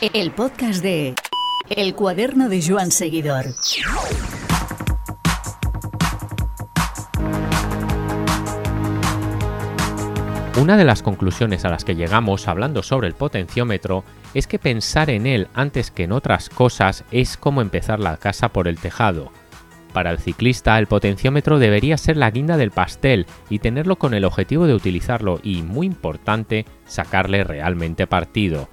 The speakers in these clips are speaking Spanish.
El podcast de El cuaderno de Joan Seguidor. Una de las conclusiones a las que llegamos hablando sobre el potenciómetro es que pensar en él antes que en otras cosas es como empezar la casa por el tejado. Para el ciclista el potenciómetro debería ser la guinda del pastel y tenerlo con el objetivo de utilizarlo y, muy importante, sacarle realmente partido.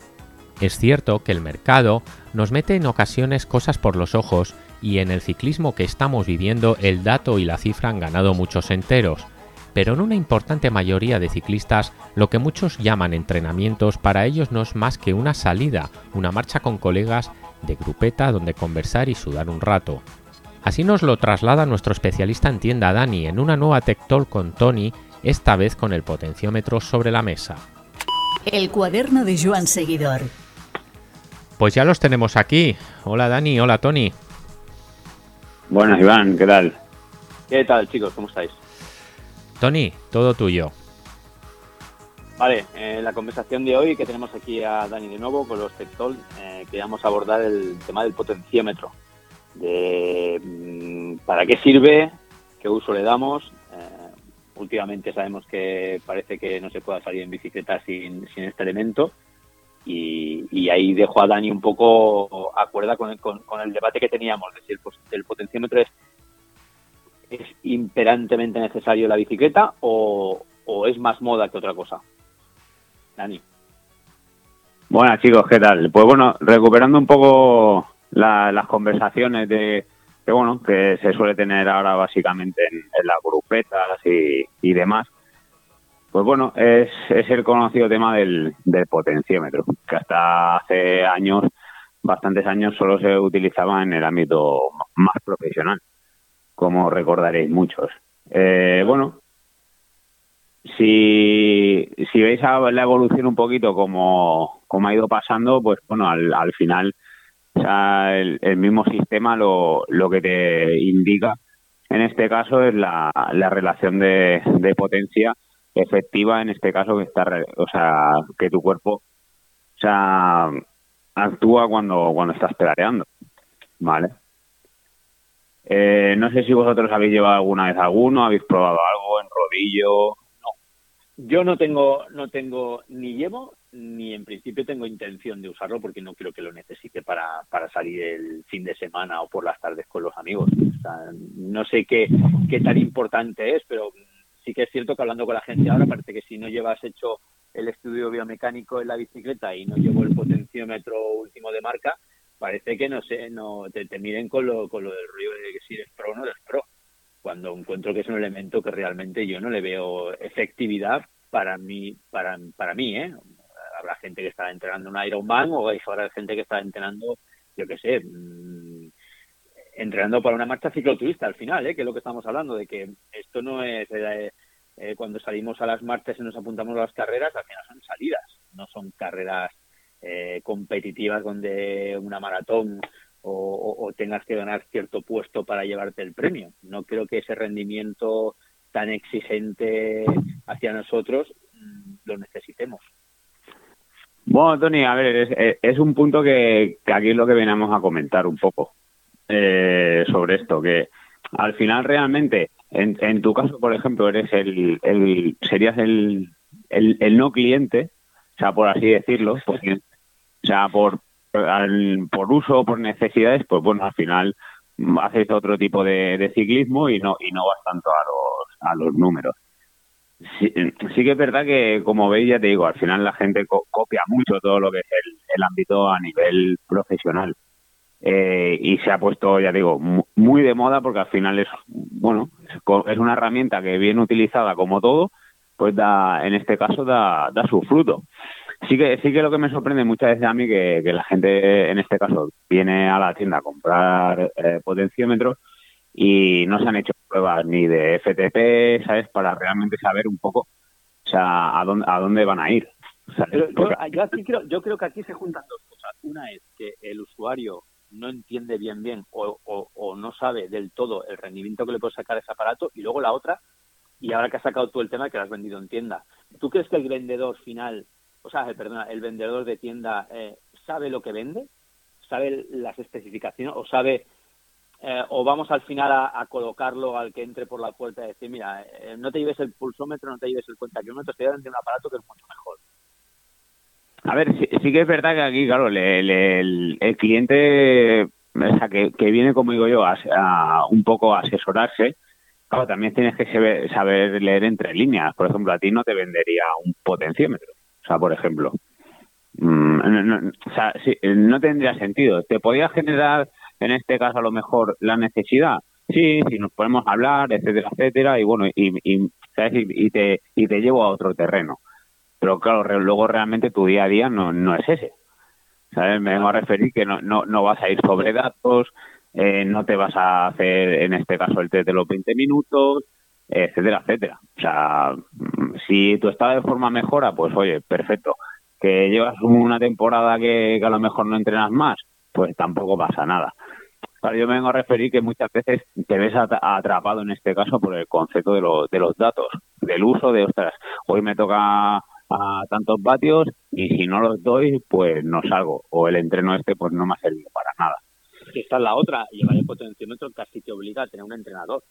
Es cierto que el mercado nos mete en ocasiones cosas por los ojos y en el ciclismo que estamos viviendo el dato y la cifra han ganado muchos enteros, pero en una importante mayoría de ciclistas lo que muchos llaman entrenamientos para ellos no es más que una salida, una marcha con colegas de grupeta donde conversar y sudar un rato. Así nos lo traslada nuestro especialista en tienda Dani en una nueva Tech Talk con Tony, esta vez con el potenciómetro sobre la mesa. El cuaderno de Joan Seguidor. Pues ya los tenemos aquí. Hola Dani, hola Tony. Buenas Iván, ¿qué tal? ¿Qué tal chicos? ¿Cómo estáis? Tony, todo tuyo. Vale, en la conversación de hoy que tenemos aquí a Dani de nuevo con los TechTol, eh, queríamos abordar el tema del potenciómetro de mm, para qué sirve, qué uso le damos. Eh, últimamente sabemos que parece que no se pueda salir en bicicleta sin, sin este elemento. Y, ahí dejo a Dani un poco acuerda con el, con, el debate que teníamos, de si el, el potenciómetro es, es imperantemente necesario la bicicleta o, o es más moda que otra cosa. Dani. Buenas chicos, ¿qué tal? Pues bueno, recuperando un poco las conversaciones de que bueno que se suele tener ahora básicamente en, las grupetas y, demás pues bueno es, el conocido tema del, del potenciómetro que hasta hace años bastantes años solo se utilizaba en el ámbito más profesional como recordaréis muchos. Eh, bueno si, si veis la evolución un poquito como, ha ido pasando, pues bueno, al, al final el, mismo sistema lo, lo que te indica en este caso es la, la relación de potencia efectiva en este caso que está o sea que tu cuerpo o sea actúa cuando cuando estás pedaleando vale eh, no sé si vosotros habéis llevado alguna vez alguno habéis probado algo en rodillo. No. Yo no tengo no tengo ni llevo ni en principio tengo intención de usarlo porque no creo que lo necesite para, para salir el fin de semana o por las tardes con los amigos. no sé qué, qué tan importante es, pero sí que es cierto que hablando con la gente ahora parece que si no llevas hecho el estudio biomecánico en la bicicleta y no llevo el potenciómetro último de marca, parece que no sé, no te, te miren con lo, con lo del ruido de que si eres pro o no eres pro. Cuando encuentro que es un elemento que realmente yo no le veo efectividad para mí, para, para mí, ¿eh? habrá gente que está entrenando un Ironman o habrá gente que está entrenando, yo qué sé, mm, entrenando para una marcha cicloturista al final, ¿eh? que es lo que estamos hablando, de que esto no es eh, eh, cuando salimos a las marchas y nos apuntamos a las carreras, al final son salidas, no son carreras eh, competitivas donde una maratón o, tengas que ganar cierto puesto para llevarte el premio. No creo que ese rendimiento tan exigente hacia nosotros mm, lo necesitemos. Bueno, Tony, a ver, es, un punto que, aquí es lo que venimos a comentar un poco eh, sobre esto, que al final realmente, en, en tu caso, por ejemplo, eres el, el serías el, el, no cliente, o sea, por así decirlo, o sea, por, por uso, por necesidades, pues bueno, al final haces otro tipo de, ciclismo y no y no vas tanto a los, a los números. Sí, sí, que es verdad que, como veis, ya te digo, al final la gente copia mucho todo lo que es el, ámbito a nivel profesional. Eh, y se ha puesto, ya digo, muy de moda porque al final es, bueno, es una herramienta que bien utilizada como todo, pues da, en este caso da, da su fruto. Sí que, sí que lo que me sorprende muchas veces a mí que, que la gente, en este caso, viene a la tienda a comprar eh, potenciómetros y no se han hecho pruebas ni de FTP, ¿sabes? Para realmente saber un poco, o sea, a dónde, a dónde van a ir. yo, creo, yo creo que aquí se juntan dos cosas. Una es que el usuario no entiende bien bien o, o, no sabe del todo el rendimiento que le puede sacar ese aparato y luego la otra, y ahora que has sacado tú el tema que lo has vendido en tienda, ¿tú crees que el vendedor final, o sea, perdona, el vendedor de tienda eh, sabe lo que vende, sabe las especificaciones o sabe eh, o vamos al final a, colocarlo al que entre por la puerta y decir, mira, eh, no te lleves el pulsómetro, no te lleves el cuenta te llevas de un aparato que es mucho mejor. A ver, sí, que es verdad que aquí, claro, el, cliente, o sea, que, viene, como digo yo, a, un poco a asesorarse, claro, también tienes que saber, leer entre líneas. Por ejemplo, a ti no te vendería un potenciómetro. O sea, por ejemplo, mm, no, no tendría sentido. Te podría generar, en este caso, a lo mejor la necesidad. Sí, si nos podemos hablar, etcétera, etcétera, y bueno, y, y, y te, y te llevo a otro terreno pero claro, luego realmente tu día a día no, no es ese. ¿Sabes? Me vengo a referir que no, no, no vas a ir sobre datos, eh, no te vas a hacer, en este caso, el test de los 20 minutos, etcétera, etcétera. O sea, mm, si tu estado de forma mejora, pues oye, perfecto. Que llevas una temporada que, a lo mejor no entrenas más, pues tampoco pasa nada. Claro, yo me vengo a referir que muchas veces te ves atrapado en este caso por el concepto de, los de los datos, del uso de, ostras, hoy me toca a tantos vatios y si no los doy, pues no salgo. O el entreno este, pues no me ha servido para nada. Esta es la otra. Llevar el potenciómetro casi te obliga a tener un entrenador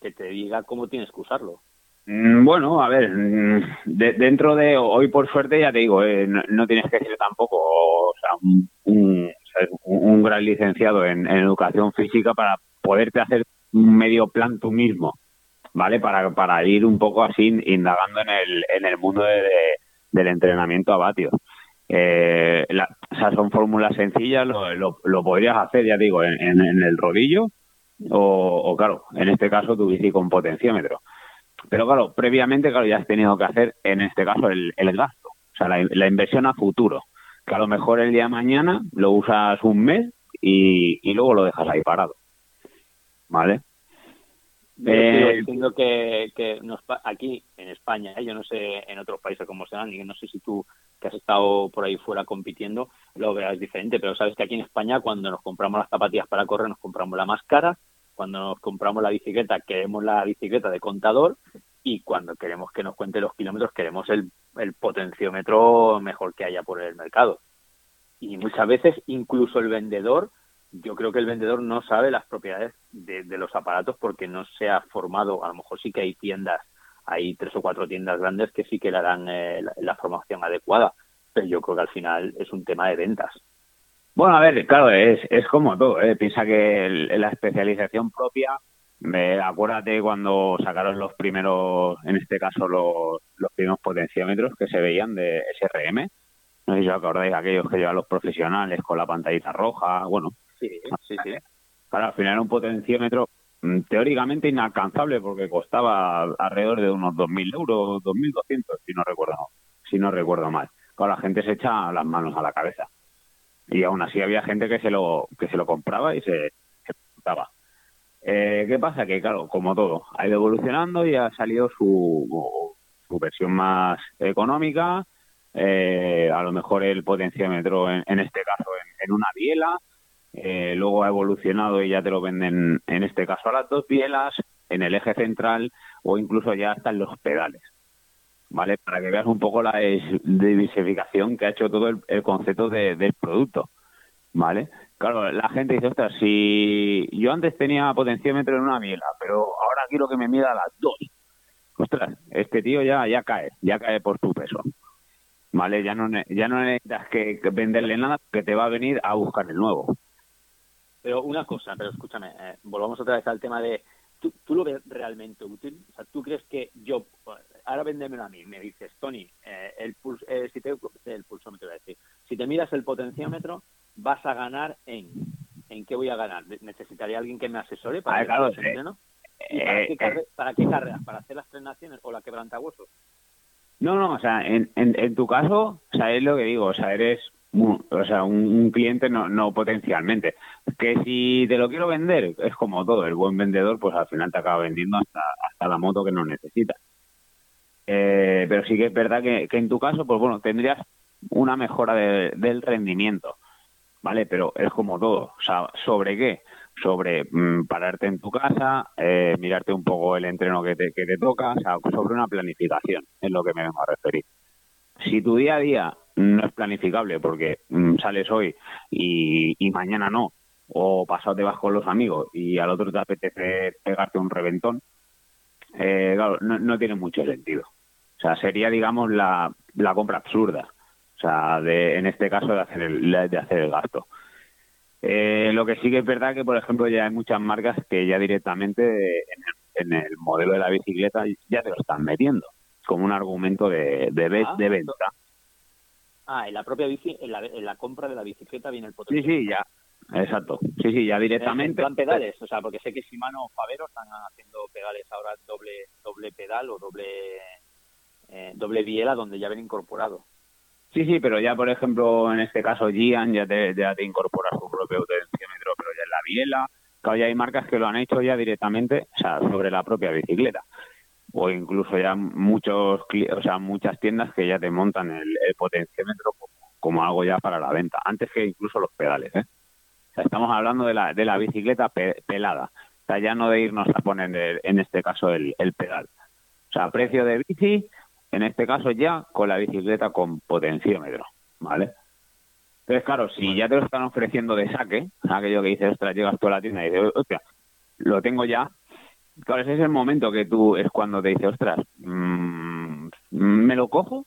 que te diga cómo tienes que usarlo. Mm, bueno, a ver, mm, dentro de hoy por suerte ya te digo, eh, no, tienes que ser tampoco o sea, un, un, gran licenciado en, educación física para poderte hacer un medio plan tú mismo. ¿Vale? Para, para ir un poco así indagando en el, en el mundo de, del entrenamiento a vatios. Eh, o sea, son fórmulas sencillas, lo, lo, podrías hacer, ya digo, en, en, el rodillo o, claro, en este caso tu bici con potenciómetro. Pero claro, previamente, claro, ya has tenido que hacer, en este caso, el, el gasto, o sea, la, la, inversión a futuro, que a lo mejor el día de mañana lo usas un mes y, y luego lo dejas ahí parado. ¿Vale? Eh, diciendo que, que nos, aquí en España, ¿eh? yo no sé en otros países cómo serán, y no sé si tú que has estado por ahí fuera compitiendo lo veas diferente, pero sabes que aquí en España cuando nos compramos las zapatillas para correr nos compramos la más cara, cuando nos compramos la bicicleta queremos la bicicleta de contador y cuando queremos que nos cuente los kilómetros queremos el, el potenciómetro mejor que haya por el mercado. Y muchas veces incluso el vendedor yo creo que el vendedor no sabe las propiedades de, los aparatos porque no se ha formado. A lo mejor sí que hay tiendas, hay tres o cuatro tiendas grandes que sí que le harán eh, la, formación adecuada, pero yo creo que al final es un tema de ventas. Bueno, a ver, claro, es, es como todo. ¿eh? Piensa que la especialización propia, acuérdate cuando sacaron los primeros, en este caso los, los primeros potenciómetros que se veían de SRM. No sé si os acordáis aquellos que llevan los profesionales con la pantallita roja. Bueno, Sí, sí, sí. al final un potenciómetro mm, teóricamente inalcanzable porque costaba alrededor de unos 2.000 euros, 2.200 si no recuerdo si no recuerdo mal. Claro, la gente se echa las manos a la cabeza. Y aún así había gente que se lo que se lo compraba y se, se eh, ¿Qué pasa? Que claro, como todo, ha ido evolucionando y ha salido su, su versión más económica, eh, a lo mejor el potenciómetro en, este caso en una biela, eh, luego ha evolucionado y ya te lo venden, en este caso, a las dos bielas, en el eje central o incluso ya hasta en los pedales. ¿Vale? Para que veas un poco la diversificación que ha hecho todo el, concepto del producto. ¿Vale? Claro, la gente dice, ostras, si yo antes tenía potenciómetro en una biela, pero ahora quiero que me mida las dos. Ostras, este tío ya, ya cae, ya cae por tu peso. ¿Vale? Ya no, ya no necesitas que, venderle nada porque te va a venir a buscar el nuevo. Pero una cosa, pero escúchame, eh, volvamos otra vez al tema de, ¿tú, ¿tú, lo ves realmente útil? O sea, ¿tú crees que yo, ahora véndemelo a mí, me dices, Tony, eh, el, eh, si te, el pulsómetro, decir, si te miras el potenciómetro, vas a ganar en, ¿en qué voy a ganar? ¿Necesitaría alguien que me asesore para, ver claro, para, qué ¿Para qué carreras? ¿Para hacer las tres naciones o la quebrantahuesos? No, no, o sea, en, en, en tu caso, o sea, es lo que digo, o sea, eres o sea, un, cliente no, no potencialmente. Que si te lo quiero vender, es como todo, el buen vendedor pues al final te acaba vendiendo hasta, hasta la moto que no necesitas. Eh, pero sí que es verdad que, en tu caso, pues bueno, tendrías una mejora del rendimiento, ¿vale? Pero es como todo, o sea, ¿sobre qué? Sobre mm, pararte en tu casa, eh, mirarte un poco el entreno que te, que te toca, o sea, sobre una planificación, es lo que me vengo a referir. Si tu día a día no es planificable porque mm, sales hoy y, y mañana no, o pasado te vas con los amigos y al otro te apetece pegarte un reventón, eh, claro, no, no tiene mucho sentido. O sea, sería, digamos, la, la compra absurda. O sea, de, en este caso de hacer el, de hacer el gasto. Eh, lo que sí que es verdad que, por ejemplo, ya hay muchas marcas que ya directamente en el, en el modelo de la bicicleta ya te lo están metiendo como un argumento de, de, Ah, de venta. Ah, en la propia bici, en la, en la compra de la bicicleta viene el Sí, potenciómetro. sí, ya. Exacto. Sí, sí, ya En directamente. pedales, o sea, porque sé que Shimano o Favero están haciendo pedales ahora doble doble pedal o doble eh, doble biela donde ya ven incorporado. Sí, sí, pero ya, por ejemplo, en este caso, Gian ya te, ya te incorpora su propio potenciómetro, pero ya en la biela. Claro, ya hay marcas que lo han hecho ya directamente, o sea, sobre la propia bicicleta. O incluso ya muchos, o sea, muchas tiendas que ya te montan el, el potenciómetro como, algo ya para la venta, antes que incluso los pedales, ¿eh? O sea, estamos hablando de la, de la bicicleta pe- pelada. O sea, ya no de irnos a poner, el- en este caso, el, el pedal. O sea, precio de bici, en este caso ya con la bicicleta con potenciómetro, ¿vale? Entonces, claro, si ya te lo están ofreciendo de saque, aquello que dices, ostras, llegas tú a la tienda y dices, hostia, lo tengo ya, claro, ese es el momento que tú, es cuando te dices, ostras, mm, ¿me lo cojo?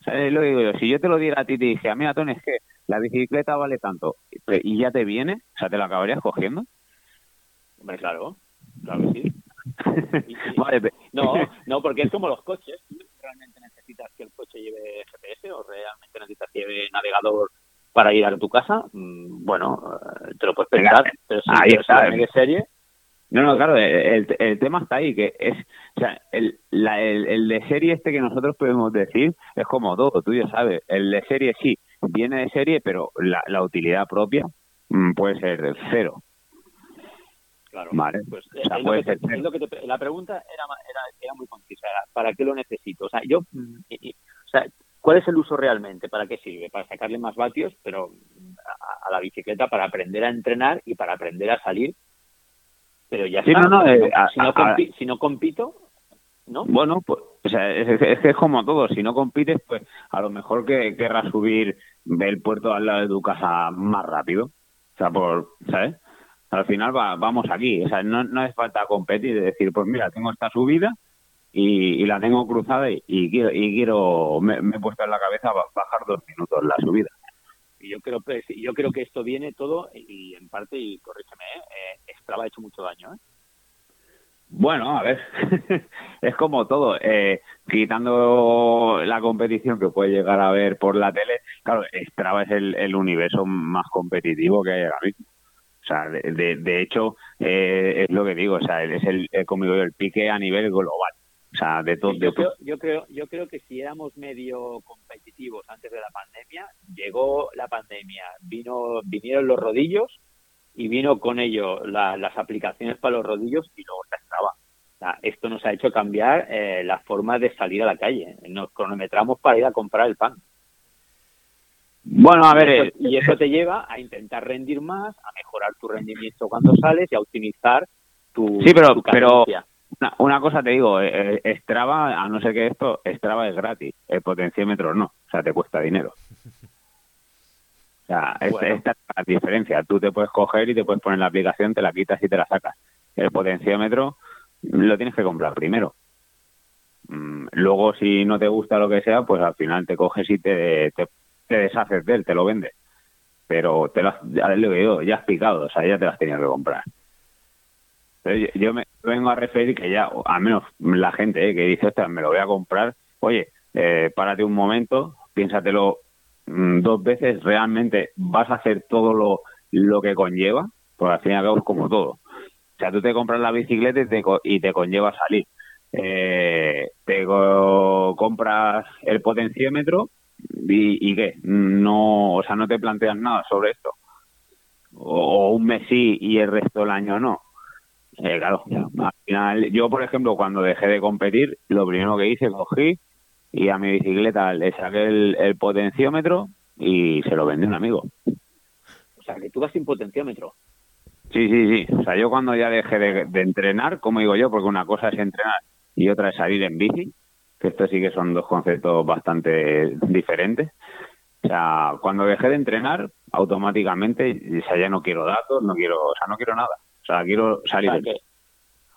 O sea, lo digo yo, si yo te lo diera a ti y te dije, "Ah, mira, Tony, es que la bicicleta vale tanto, y ya te viene, o sea, ¿te la acabarías cogiendo? Hombre, claro, claro que sí. Y- y- vale, No, no, porque es como los coches. ¿Tú realmente necesitas que el coche lleve GPS o realmente necesitas que lleve navegador para ir a tu casa? Mm, Bueno, eh, te lo puedes Venga, pensar. Pero si, ahí pero si está. viene de serie, No, no, claro, el, el tema está ahí, que es, o sea, el, la- el, el de serie este que nosotros podemos decir es como todo, tú ya sabes, el de serie sí, viene de serie, pero la, la utilidad propia mm, puede ser de cero, claro. ¿vale? Pues O sea, es lo puede te- ser cero. te- la pregunta era, era, era muy concisa. Era, ¿Para qué lo necesito? O sea, yo, mm, y- y- o sea, ¿cuál es el uso realmente? ¿Para qué sirve? Para sacarle más vatios, pero a, a la bicicleta para aprender a entrenar y para aprender a salir. Pero ya Sí, está. no, no, si, eh, si no a- compi- si no compito, ¿no? Bueno, pues, o sea, es, es- es que es como todo, si no compites, pues a lo mejor que querrás subir del puerto al lado de tu casa más rápido, o sea, por, ¿sabes? Al final va- vamos aquí, o sea, no, no hace falta competir, es decir, pues mira, tengo esta subida y, y la tengo cruzada y, y quiero, y quiero me, me he puesto en la cabeza ba- bajar dos minutos la subida. Y yo creo, yo creo que esto viene todo, y en parte, y corrígeme, ¿eh? Strava ha hecho mucho daño, ¿eh? Bueno, a ver, es como todo, eh, quitando la competición que puede llegar a ver por la tele, claro, Strava es el, el universo más competitivo que hay ahora mismo. O sea, de, de, de hecho, eh, es lo que digo, o sea, es el, el, como digo yo, el pique a nivel global. O sea, de todo. De yo, creo, yo, creo, yo creo que si éramos medio competitivos antes de la pandemia, llegó la pandemia, vino vinieron los rodillos y vino con ello la- las aplicaciones para los rodillos y luego. O sea, esto nos ha hecho cambiar eh, la forma de salir a la calle. Nos cronometramos para ir a comprar el pan. Bueno, a ver, y, eh, eso, y eso te lleva a intentar rendir más, a mejorar tu rendimiento cuando sales y a optimizar tu, Sí, pero- tu pero-. Una, una cosa te digo, eh, eh, Strava, a no ser que esto, Strava es gratis, el potenciómetro no, o sea, te cuesta dinero. Sea, Bueno. esta es la diferencia. Tú te puedes coger y te puedes poner la aplicación, te la quitas y te la sacas. El potenciómetro lo tienes que comprar primero. Mm, Luego, si no te gusta lo que sea, pues al final te coges y te, te, te deshaces de él, te lo vendes. Pero te lo has, ya, lo digo, ya has picado, o sea, ya te las tenías que comprar. Pero yo, yo me vengo a referir que ya, al menos la gente eh, que dice, ostras, me lo voy a comprar, oye, eh, párate un momento, piénsatelo dos veces, realmente vas a hacer todo lo, lo que conlleva, porque al fin y al cabo es como todo. O sea, tú te compras la bicicleta y te, y te conlleva salir. Eh, te co- compras el potenciómetro y, y qué, no, o sea, no te planteas nada sobre esto. O, o un mes sí y el resto del año no. Eh, claro, al final, yo por ejemplo, cuando dejé de competir, lo primero que hice, cogí y a mi bicicleta le saqué el, el potenciómetro y se lo vendí a un amigo. O sea, que tú vas sin potenciómetro. Sí, sí, sí. O sea, yo cuando ya dejé de, de entrenar, como digo yo, porque una cosa es entrenar y otra es salir en bici, que esto sí que son dos conceptos bastante diferentes. O sea, cuando dejé de entrenar, automáticamente, o sea, ya no quiero datos, no quiero, o sea, no quiero nada. O sea, quiero salir. O sea, que,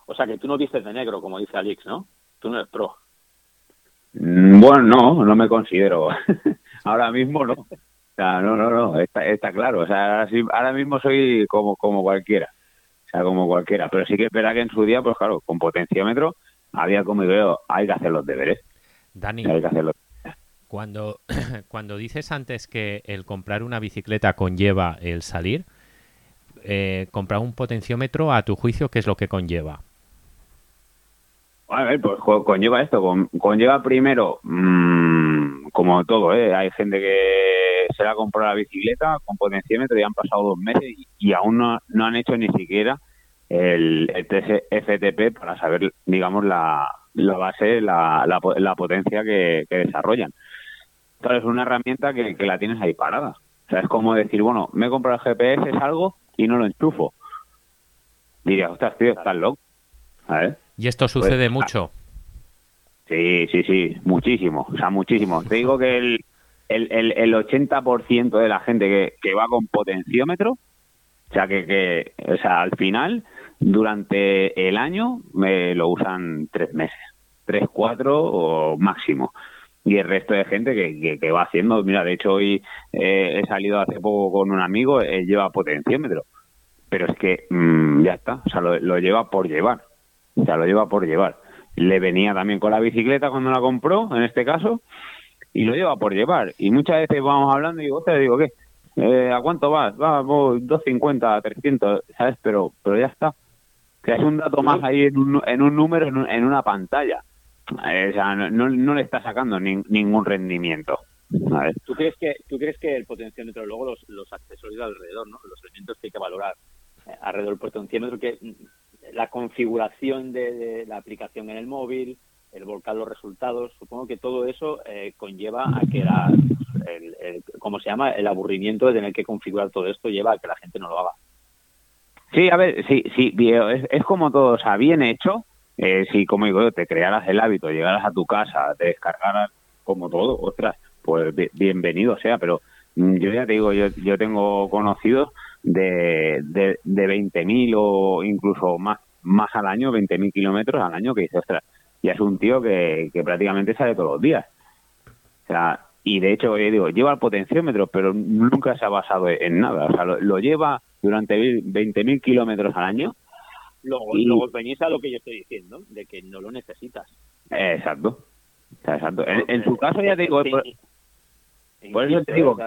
o sea, que tú no vistes de negro, como dice Alix, ¿no? Tú no eres pro. Mm, bueno, no, no me considero. ahora mismo no. O sea, no, no, no, está, está claro. O sea, ahora, sí, ahora mismo soy como, como cualquiera. O sea, como cualquiera. Pero sí que espera que en su día, pues claro, con potenciómetro, había como veo, hay que hacer los deberes. Dani, Hay que hacer los cuando, cuando dices antes que el comprar una bicicleta conlleva el salir, eh, comprar un potenciómetro, a tu juicio, ¿qué es lo que conlleva? A ver, pues co- conlleva esto, con- conlleva primero, mm, como todo, ¿eh? hay gente que se la ha comprado la bicicleta con potenciómetro y han pasado dos meses y, aún no, no han hecho ni siquiera el, el FTP para saber, digamos, la, la base, la, la, la potencia que, que desarrollan. Claro, es una herramienta que, que la tienes ahí parada. O sea, es como decir, bueno, me he comprado el GPS, salgo y no lo enchufo. Diría, ostras, tío, estás loco. A ver. Y esto sucede ah, mucho. Sí, sí, sí, muchísimo, o sea, muchísimo. Te digo que el, el, el, el 80% de la gente que, que va con potenciómetro, o sea, que, que, o sea, al final, durante el año, me lo usan tres meses, tres, cuatro o máximo. Y el resto de gente que, que, va haciendo, mira, de hecho hoy eh, he salido hace poco con un amigo, él lleva potenciómetro, pero es que mm, ya está, o sea, lo, lo lleva por llevar, o sea, lo lleva por llevar le venía también con la bicicleta cuando la compró, en este caso, y lo lleva por llevar. Y muchas veces vamos hablando y digo, te digo, ¿qué? Eh, ¿A cuánto vas? Va, voy 250, 300, ¿sabes? Pero, pero ya está. Que es un dato más ahí en un, en un número, en, un- en una pantalla. Eh, o sea, no, no, no le está sacando nin- ningún rendimiento. ¿sabes? ¿Tú crees que tú crees que el potenciómetro, luego los, los accesorios alrededor, ¿no? los elementos que hay que valorar eh, alrededor del potenciómetro, que la configuración de, la aplicación en el móvil, el volcar los resultados, supongo que todo eso eh, conlleva a que la, el, ¿cómo se llama? El aburrimiento de tener que configurar todo esto lleva a que la gente no lo haga. Sí, a ver, sí, sí, es, es como todo, o sea, bien hecho. Eh, si, como digo te crearas el hábito, llegaras a tu casa, te descargaras como todo, ostras, pues bi- bienvenido sea, pero mm, yo ya te digo, yo, yo tengo conocidos de, de, de 20.000 o incluso más, más al año, 20.000 kilómetros al año, que dice, ostras, ya es un tío que, que prácticamente sale todos los días. O sea, y de hecho, yo digo, lleva el potenciómetro, pero nunca se ha basado en nada. O sea, lo, lo lleva durante 20.000 kilómetros al año. Luego, Y- luego venís a lo que yo estoy diciendo, de que no lo necesitas. Exacto. Exacto. En, en su caso, ya te digo, Sí, por- eso te digo- no,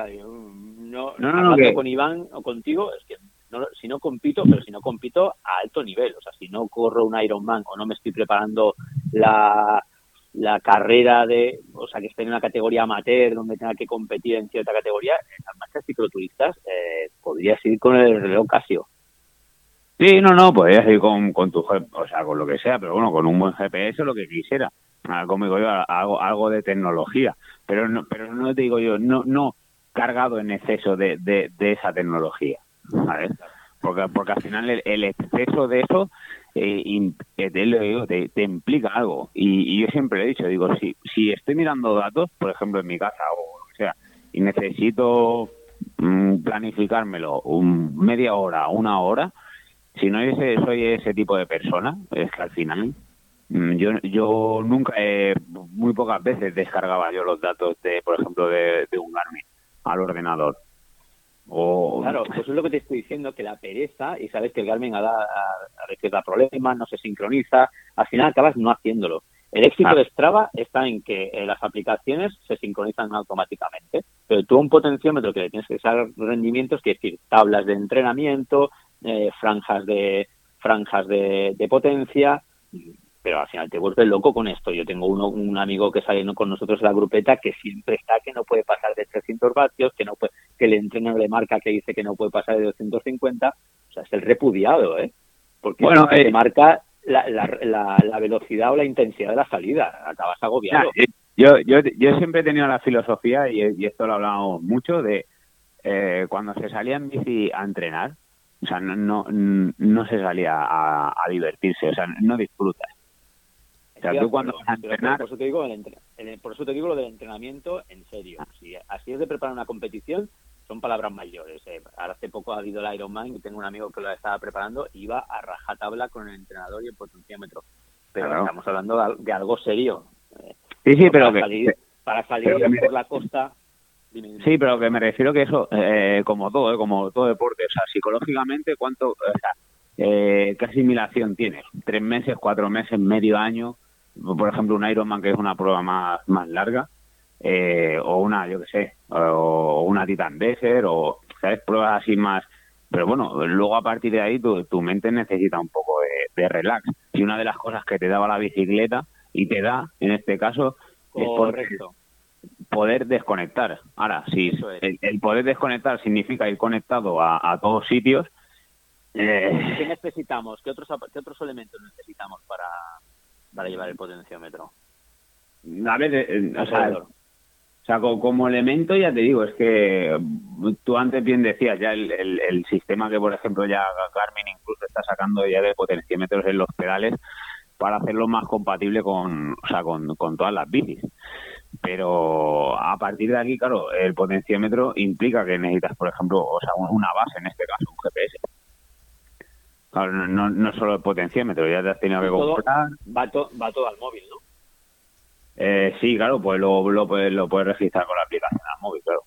No, no, no, hablando que- con Iván o contigo, es que no, si no compito, pero si no compito a alto nivel, o sea, si no corro un Ironman o no me estoy preparando la, la carrera de, o sea, que esté en una categoría amateur donde tenga que competir en cierta categoría, en las marchas cicloturistas eh, podrías ir con el reloj Casio. Sí, no, no, podrías ir con, con tu, o sea, con lo que sea, pero bueno, con un buen GPS lo que quisiera. Ah, Como digo yo, algo, algo de tecnología. Pero no, pero no te digo yo, no, no cargado en exceso de, de esa tecnología, Porque, porque al final el, el exceso de eso eh, eh, te, implica algo. Y, yo siempre he dicho, digo, si, si estoy mirando datos, por ejemplo, en mi casa o lo que sea, y necesito mm, planificármelo un, media hora, una hora, si no ese, soy ese tipo de persona, es que al final mm, yo, yo nunca, eh, muy pocas veces descargaba yo los datos de, por ejemplo, de, de un Garmin al ordenador. O, Claro, pues es lo que te estoy diciendo, que la pereza, y sabes que el Garmin a, veces da problemas, no se sincroniza, al final acabas no haciéndolo. El éxito Ah. de Strava está en que eh, las aplicaciones se sincronizan automáticamente, pero tú un potenciómetro que le tienes que dar rendimientos, que es decir, tablas de entrenamiento, eh, franjas de franjas de, de potencia, pero al final te vuelves loco con esto. Yo tengo uno, un amigo que sale con nosotros en la grupeta que siempre está que no puede pasar de 300 vatios, que no puede, que el entrenador le marca que dice que no puede pasar de 250, o sea, es el repudiado, ¿eh? Porque Bueno, te eh, marca la, la, la, la velocidad o la intensidad de la salida, acabas agobiado. Yo, yo, yo siempre he tenido la filosofía, y, y esto lo hablamos mucho, de eh, cuando se salía en bici a entrenar, o sea, no, no, no se salía a, a divertirse, o sea, no disfrutas. O sea, tú cuando vas a entrenar... Por eso, te digo, por eso te digo lo del entrenamiento en serio. Si así es de preparar una competición, son palabras mayores. Eh. Ahora hace poco ha habido el Ironman y tengo un amigo que lo estaba preparando y iba a rajatabla con el entrenador y el potenciómetro. Pero estamos hablando de, algo serio. Eh. Sí, sí, pero para salir, para salir por la costa Sí, pero que me refiero que eso, eh, como todo, eh, como todo deporte, o sea, psicológicamente, ¿cuánto, o sea, eh, qué asimilación tienes? ¿Tres meses, cuatro meses, medio año? Por ejemplo, un Ironman, que es una prueba más, más larga, eh, o una, yo qué sé, o una Titan Desert, o, ¿sabes? Pruebas así más... Pero bueno, luego a partir de ahí tu, tu mente necesita un poco de, de relax. Y una de las cosas que te daba la bicicleta, y te da, en este caso, es Correcto poder desconectar. Ahora, si el, poder desconectar significa ir conectado a, todos sitios. Eh... ¿Qué necesitamos? ¿Qué otros, ¿Qué otros elementos necesitamos para, para llevar el potenciómetro? A ver, eh, o, sea, como, elemento ya te digo, es que tú antes bien decías ya el, el, sistema que, por ejemplo, ya Garmin incluso está sacando ya de potenciómetros en los pedales para hacerlo más compatible con, o sea, con, con todas las bicis. Pero a partir de aquí, claro, el potenciómetro implica que necesitas, por ejemplo, o sea, una base, en este caso, un GPS. No, no solo el potenciómetro, ya te has tenido que comprar. Va, va todo al móvil, ¿no? Eh, sí, claro, pues lo, lo, puedes, lo puedes registrar con la aplicación al móvil, claro.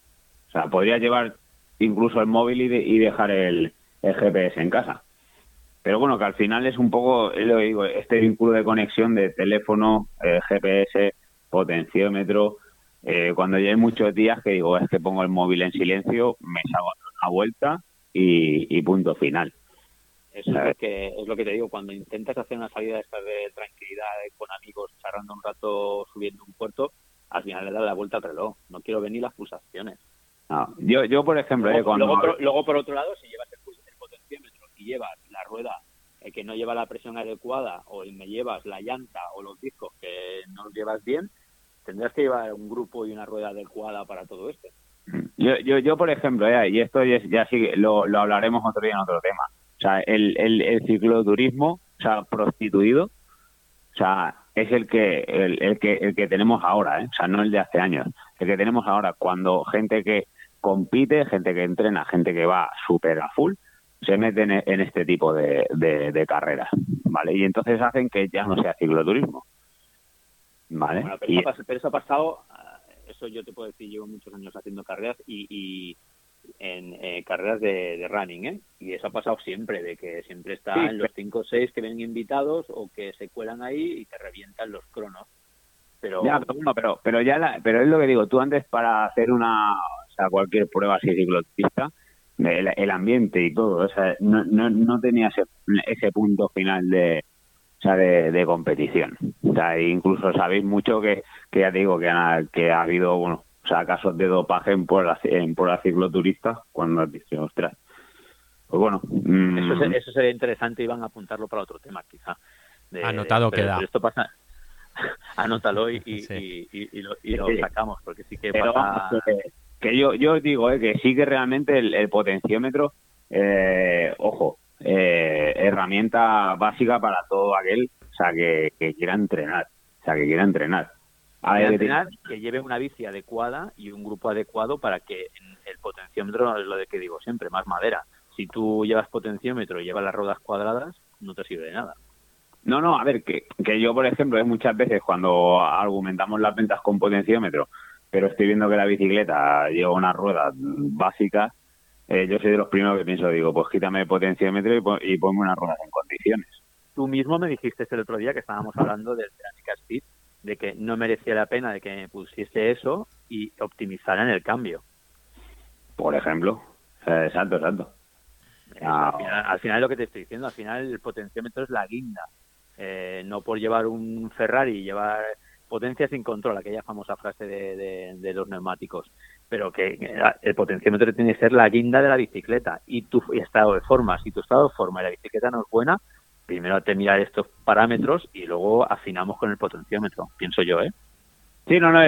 O sea, podrías llevar incluso el móvil y, y dejar el, el, GPS en casa. Pero bueno, que al final es un poco, lo digo, este vínculo de conexión de teléfono, eh, GPS, potenciómetro. Eh, cuando ya hay muchos días que digo, es que pongo el móvil en silencio, me salgo a vuelta y, punto final. Eso es lo, que, es lo que te digo, cuando intentas hacer una salida de de tranquilidad con amigos, charlando un rato, subiendo un puerto, al final le das la vuelta al reloj. No quiero venir las pulsaciones. yo, yo, por ejemplo, luego, eh, cuando... luego, por, otro lado, si llevas el, potenciómetro y llevas la rueda eh, que no lleva la presión adecuada o me llevas la llanta o los discos que no los llevas bien, tendrás que llevar un grupo y una rueda adecuada para todo esto. Yo, yo, yo por ejemplo, eh, y esto ya, sí lo, lo hablaremos otro día en otro tema. O sea, el, el, el cicloturismo, o sea, prostituido, o sea, es el que, el, el, que el que tenemos ahora, ¿eh? o sea, no el de hace años. El que tenemos ahora, cuando gente que compite, gente que entrena, gente que va súper a full, se meten en, este tipo de, de, de, carreras, ¿vale? Y entonces hacen que ya no sea cicloturismo. ¿Vale? pero, eso ha pasado, eh, eso yo te puedo decir, llevo muchos años haciendo carreras y, en eh, carreras de, running, ¿eh? Y eso ha pasado siempre, de que siempre están los 5 o 6 que ven invitados o que se cuelan ahí y te revientan los cronos. Pero, ya, pero, pero, ya pero es lo que digo, tú antes para hacer una, o sea, cualquier prueba así ciclotista, el, ambiente y todo, o sea, no, no, no tenía ese, ese punto final de, o sea, de, competición. O sea, incluso sabéis mucho que, que ya digo que ha, que ha habido, bueno, sea, casos de dopaje en por en por cicloturistas cuando has dicho, ostras. Pues bueno. Mm. eso, sería interesante y van a apuntarlo para otro tema, quizá. Anotado queda. esto pasa. Anótalo y, y, lo, sacamos, porque sí que pasa... que, yo, yo digo eh, que sí que realmente el, el potenciómetro, eh, ojo, eh, herramienta básica para todo aquel o sea, que, quiera entrenar. O sea, que quiera entrenar. Que lleve una bici adecuada y un grupo adecuado para que el potenciómetro, es lo de que digo siempre, más madera. Si tú llevas potenciómetro y llevas las ruedas cuadradas, no te sirve de nada. No, no, a ver, que, que yo, por ejemplo, es muchas veces cuando argumentamos las ventas con potenciómetro, pero estoy viendo que la bicicleta lleva unas ruedas básicas, eh, yo soy de los primeros que pienso, digo, pues quítame el potenciómetro y, ponme unas ruedas en condiciones. Tú mismo me dijiste el otro día que estábamos hablando del Cerámica Speed, de que no merecía la pena de que me pusiese eso y optimizaran el cambio. Por ejemplo. Exacto, exacto. al, final, lo que te estoy diciendo, al final el potenciómetro es la guinda. Eh, no por llevar un Ferrari y llevar potencia sin control, aquella famosa frase de los neumáticos pero que el potenciómetro tiene que ser la guinda de la bicicleta y tu estado de forma. Si tu estado de forma y la bicicleta no es buena, primero hay que mirar estos parámetros y luego afinamos con el potenciómetro, pienso yo, ¿eh? Sí, no, no,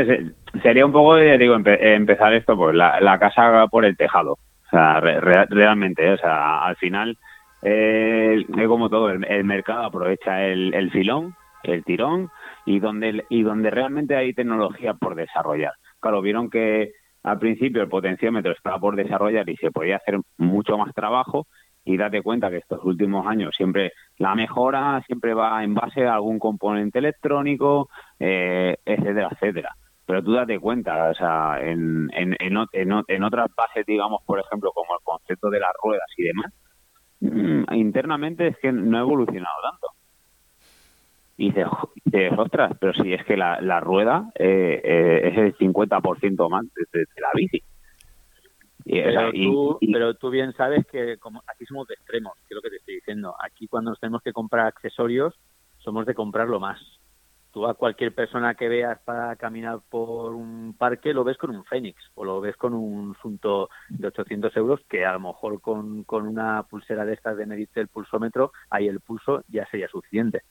sería un poco, digo, empezar esto, pues la, casa por el tejado. O sea, realmente, ¿eh? o sea, al final, eh, como todo, el, mercado aprovecha el, el filón, el tirón, y donde, y donde realmente hay tecnología por desarrollar. Claro, vieron que al principio el potenciómetro estaba por desarrollar y se podía hacer mucho más trabajo y date cuenta que estos últimos años siempre la mejora siempre va en base a algún componente electrónico, eh, etcétera, etcétera. Pero tú date cuenta, o sea, en, en, en, en, otras bases, digamos, por ejemplo, como el concepto de las ruedas y demás, mm, internamente es que no ha evolucionado tanto. Y dices, ostras, pero si es que la, la rueda eh, eh, es el 50% más de, la bici. Pero, tú, pero tú bien sabes que como aquí somos de extremos, que es lo que te estoy diciendo. Aquí cuando nos tenemos que comprar accesorios, somos de comprarlo más. Tú a cualquier persona que veas para caminar por un parque lo ves con un Fénix o lo ves con un Sunto de 800 euros que a lo mejor con, con una pulsera de estas de medirte el pulsómetro, ahí el pulso ya sería suficiente.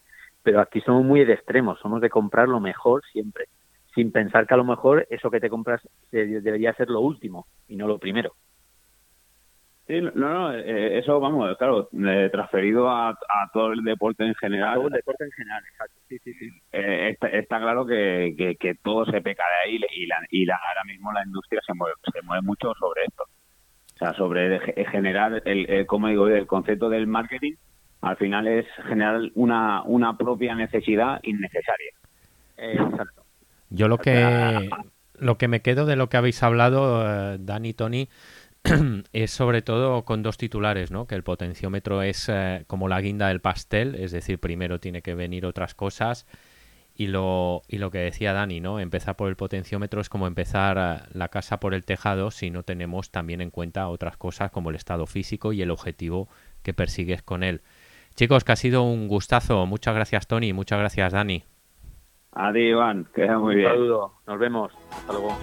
Pero aquí somos muy de extremos, somos de comprar lo mejor siempre, sin pensar que a lo mejor eso que te compras debería ser lo último y no lo primero. Sí, no, no, eh, eso vamos, claro, eh, transferido a, todo el deporte en general. todo el deporte en general, exacto. Sí, sí, sí. Eh, está, claro que, que, todo se peca de ahí y, la, y la, ahora mismo la industria se mueve, se mueve mucho sobre esto. O sea, sobre generar, el, como digo, el concepto del marketing, al final es generar una, una propia necesidad innecesaria. exacto. Yo lo que, lo que me quedo de lo que habéis hablado, Dani y Tony, es sobre todo con dos titulares, ¿no? Que el potenciómetro es eh, como la guinda del pastel, es decir, primero tiene que venir otras cosas y lo, y lo que decía Dani, ¿no? Empezar por el potenciómetro es como empezar eh, la casa por el tejado si no tenemos también en cuenta otras cosas como el estado físico y el objetivo que persigues con él. Chicos, que ha sido un gustazo. Muchas gracias, Tony. Muchas gracias, Dani. Adiós, Iván. Que sea muy bien. Un saludo. Nos vemos. Hasta luego.